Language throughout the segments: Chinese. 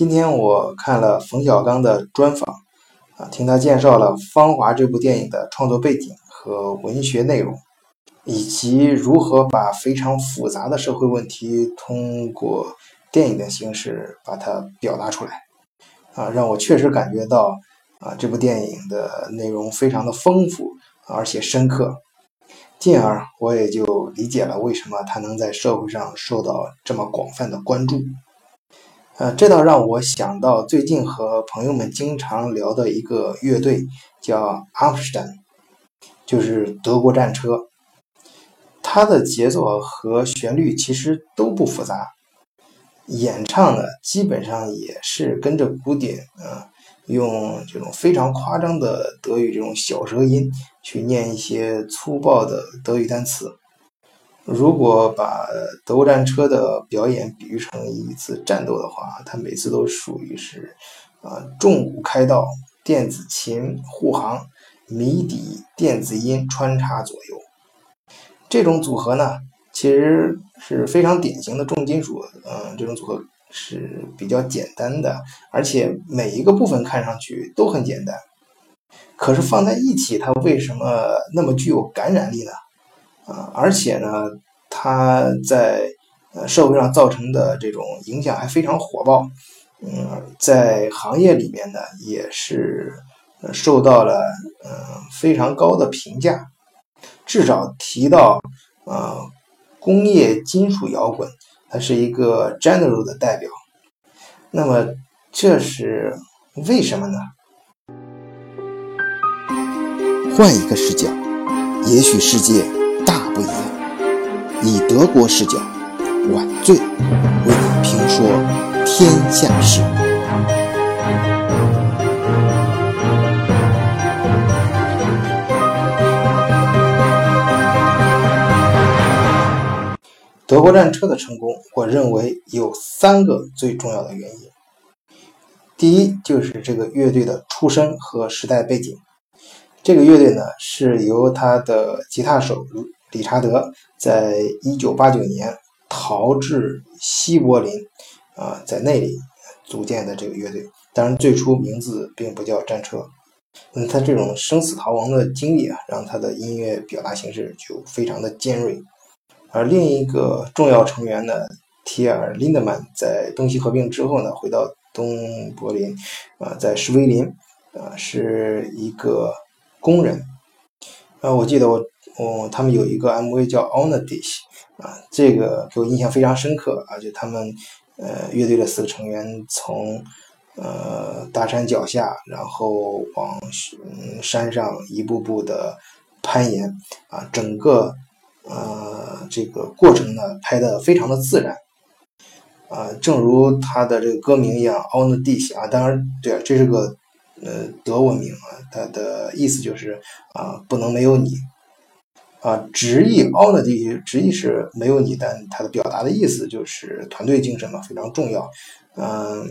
今天我看了冯小刚的专访，啊，听他介绍了《芳华》这部电影的创作背景和文学内容，以及如何把非常复杂的社会问题通过电影的形式把它表达出来，啊，让我确实感觉到，啊，这部电影的内容非常的丰富而且深刻，进而我也就理解了为什么它能在社会上受到这么广泛的关注。呃，这倒让我想到最近和朋友们经常聊的一个乐队，叫 Amsterdam，就是德国战车。它的节奏和旋律其实都不复杂，演唱呢基本上也是跟着鼓点，啊，用这种非常夸张的德语这种小舌音去念一些粗暴的德语单词。如果把德国战车的表演比喻成一次战斗的话，它每次都属于是啊重鼓开道，电子琴护航，谜底电子音穿插左右。这种组合呢，其实是非常典型的重金属。嗯，这种组合是比较简单的，而且每一个部分看上去都很简单，可是放在一起，它为什么那么具有感染力呢？而且呢，它在社会上造成的这种影响还非常火爆，嗯，在行业里面呢也是受到了嗯非常高的评价，至少提到呃工业金属摇滚，它是一个 general 的代表。那么这是为什么呢？换一个视角，也许世界。大不一样，以德国视角，晚醉为评说天下事。德国战车的成功，我认为有三个最重要的原因。第一，就是这个乐队的出身和时代背景。这个乐队呢，是由他的吉他手。理查德在一九八九年逃至西柏林，啊，在那里组建的这个乐队。当然，最初名字并不叫战车。嗯，他这种生死逃亡的经历啊，让他的音乐表达形式就非常的尖锐。而另一个重要成员呢，提尔林德曼，在东西合并之后呢，回到东柏林，啊，在施威林，啊，是一个工人。啊，我记得我。我，他们有一个 MV 叫《On the Dish》啊，这个给我印象非常深刻。而且他们呃乐队的四个成员从呃大山脚下，然后往山上一步步的攀岩啊，整个呃这个过程呢拍的非常的自然啊，正如他的这个歌名一样，《On the Dish》啊，当然对，这是个呃德文名啊，它的意思就是啊不能没有你。啊，直译 on the d 直译是没有你，但它的表达的意思就是团队精神嘛，非常重要。嗯，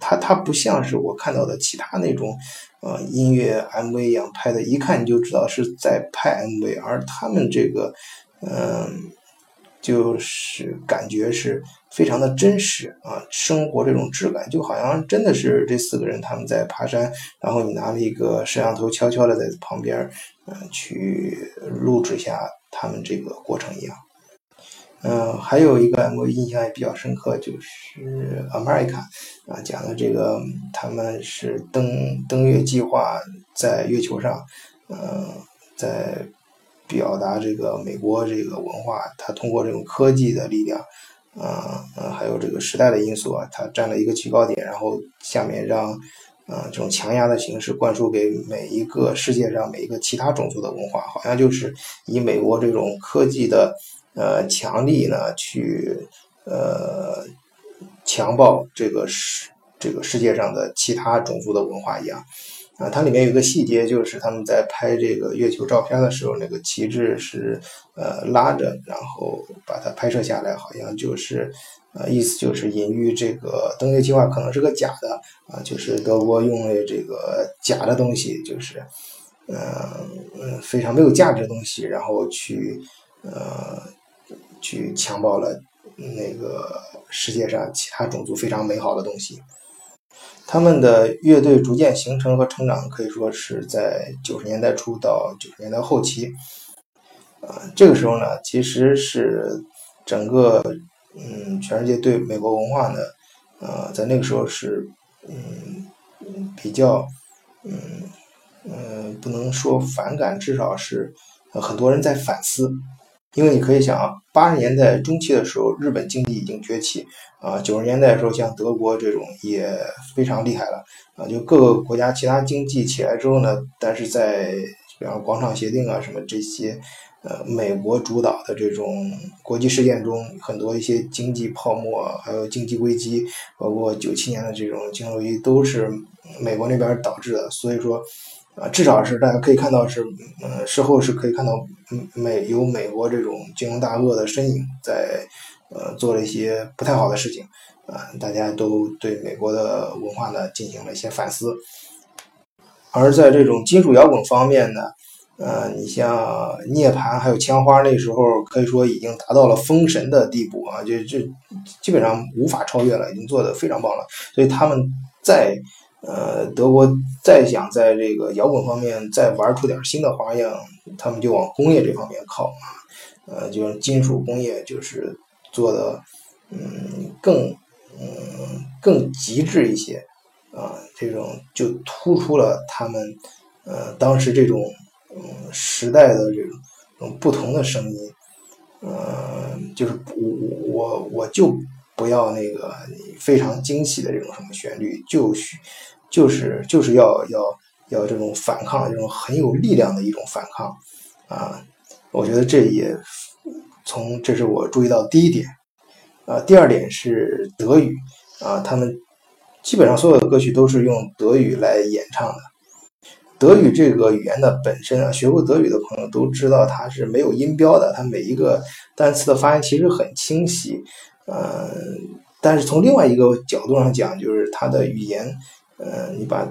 它它不像是我看到的其他那种呃音乐 MV 一样拍的，一看你就知道是在拍 MV，而他们这个嗯，就是感觉是非常的真实啊，生活这种质感，就好像真的是这四个人他们在爬山，然后你拿了一个摄像头悄悄的在旁边。嗯，去录制下他们这个过程一样。嗯，还有一个 MV 印象也比较深刻，就是《America》啊，讲的这个他们是登登月计划在月球上，嗯，在表达这个美国这个文化，它通过这种科技的力量，嗯嗯，还有这个时代的因素啊，它占了一个制高点，然后下面让。啊，这种强压的形式灌输给每一个世界上每一个其他种族的文化，好像就是以美国这种科技的呃强力呢，去呃强暴这个世这个世界上的其他种族的文化一样。啊，它里面有个细节，就是他们在拍这个月球照片的时候，那个旗帜是呃拉着，然后把它拍摄下来，好像就是。呃，意思就是隐喻这个登月计划可能是个假的啊，就是德国用了这个假的东西，就是呃非常没有价值的东西，然后去呃去强暴了那个世界上其他种族非常美好的东西他们的乐队逐渐形成和成长，可以说是在九十年代初到九十年代后期。啊，这个时候呢，其实是整个嗯全世界对美国文化呢，呃，在那个时候是嗯比较嗯嗯不能说反感，至少是很多人在反思。因为你可以想啊，八十年代中期的时候，日本经济已经崛起啊，九十年代的时候，像德国这种也非常厉害了啊，就各个国家其他经济起来之后呢，但是在比方广场协定啊什么这些，呃，美国主导的这种国际事件中，很多一些经济泡沫，还有经济危机，包括九七年的这种金融危机，都是美国那边导致的，所以说。啊，至少是大家可以看到是，呃，事后是可以看到，美有美国这种金融大鳄的身影在，呃，做了一些不太好的事情，啊，大家都对美国的文化呢进行了一些反思。而在这种金属摇滚方面呢，呃，你像涅槃还有枪花，那时候可以说已经达到了封神的地步啊，就就基本上无法超越了，已经做得非常棒了，所以他们在。呃，德国再想在这个摇滚方面再玩出点新的花样，他们就往工业这方面靠啊。呃，就是金属工业，就是做的嗯更嗯更极致一些啊。这种就突出了他们呃当时这种嗯时代的这种不同的声音。嗯，就是我我我就。不要那个非常精细的这种什么旋律，就需就是就是要要要这种反抗，这种很有力量的一种反抗啊！我觉得这也从这是我注意到第一点啊。第二点是德语啊，他们基本上所有的歌曲都是用德语来演唱的。德语这个语言的本身啊，学过德语的朋友都知道它是没有音标的，它每一个单词的发音其实很清晰。呃，但是从另外一个角度上讲，就是它的语言，呃，你把，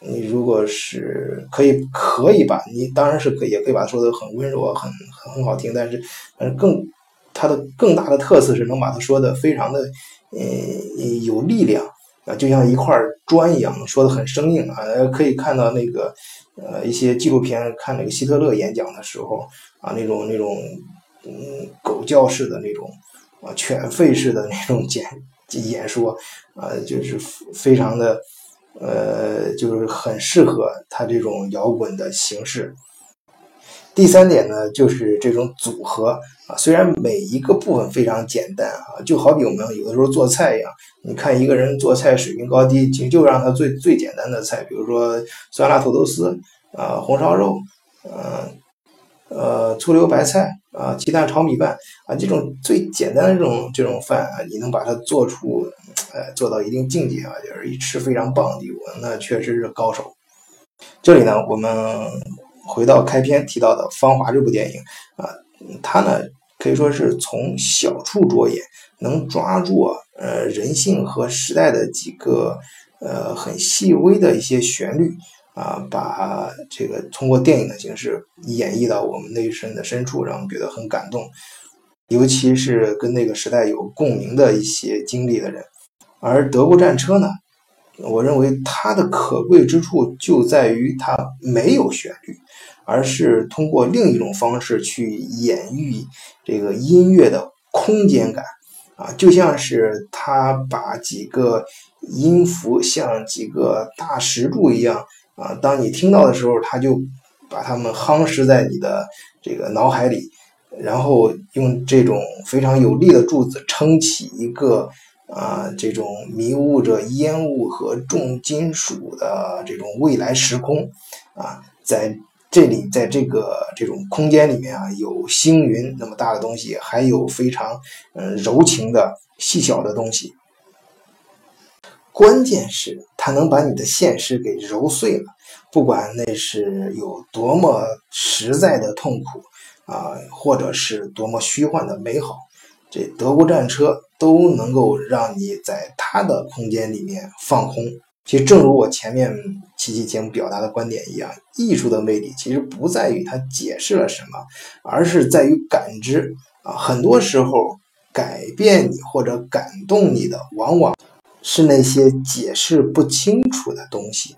你如果是可以可以吧，你当然是可以，也可以把它说的很温柔，很很好听，但是，呃，更它的更大的特色是能把它说的非常的，呃，有力量啊，就像一块砖一样，说的很生硬啊。可以看到那个，呃，一些纪录片看那个希特勒演讲的时候啊，那种那种，嗯，狗叫式的那种。啊，犬吠式的那种演演说，啊，就是非常的，呃，就是很适合他这种摇滚的形式。第三点呢，就是这种组合啊，虽然每一个部分非常简单啊，就好比我们有的时候做菜一样，你看一个人做菜水平高低，就就让他最最简单的菜，比如说酸辣土豆丝啊，红烧肉，嗯。呃醋溜白菜啊，鸡蛋炒米饭啊，这种最简单的这种这种饭啊，你能把它做出，呃，做到一定境界啊，就是一吃非常棒的地步，那确实是高手。这里呢，我们回到开篇提到的《芳华》这部电影啊，它呢可以说是从小处着眼，能抓住呃人性和时代的几个呃很细微的一些旋律。啊，把这个通过电影的形式演绎到我们内心的深处，让我们觉得很感动。尤其是跟那个时代有共鸣的一些经历的人。而德国战车呢，我认为它的可贵之处就在于它没有旋律，而是通过另一种方式去演绎这个音乐的空间感。啊，就像是他把几个音符像几个大石柱一样。啊，当你听到的时候，他就把它们夯实在你的这个脑海里，然后用这种非常有力的柱子撑起一个啊，这种迷雾着烟雾和重金属的这种未来时空啊，在这里，在这个这种空间里面啊，有星云那么大的东西，还有非常嗯柔情的细小的东西。关键是它能把你的现实给揉碎了，不管那是有多么实在的痛苦啊，或者是多么虚幻的美好，这德国战车都能够让你在它的空间里面放空。其实，正如我前面几期节目表达的观点一样，艺术的魅力其实不在于它解释了什么，而是在于感知啊。很多时候，改变你或者感动你的，往往。是那些解释不清楚的东西。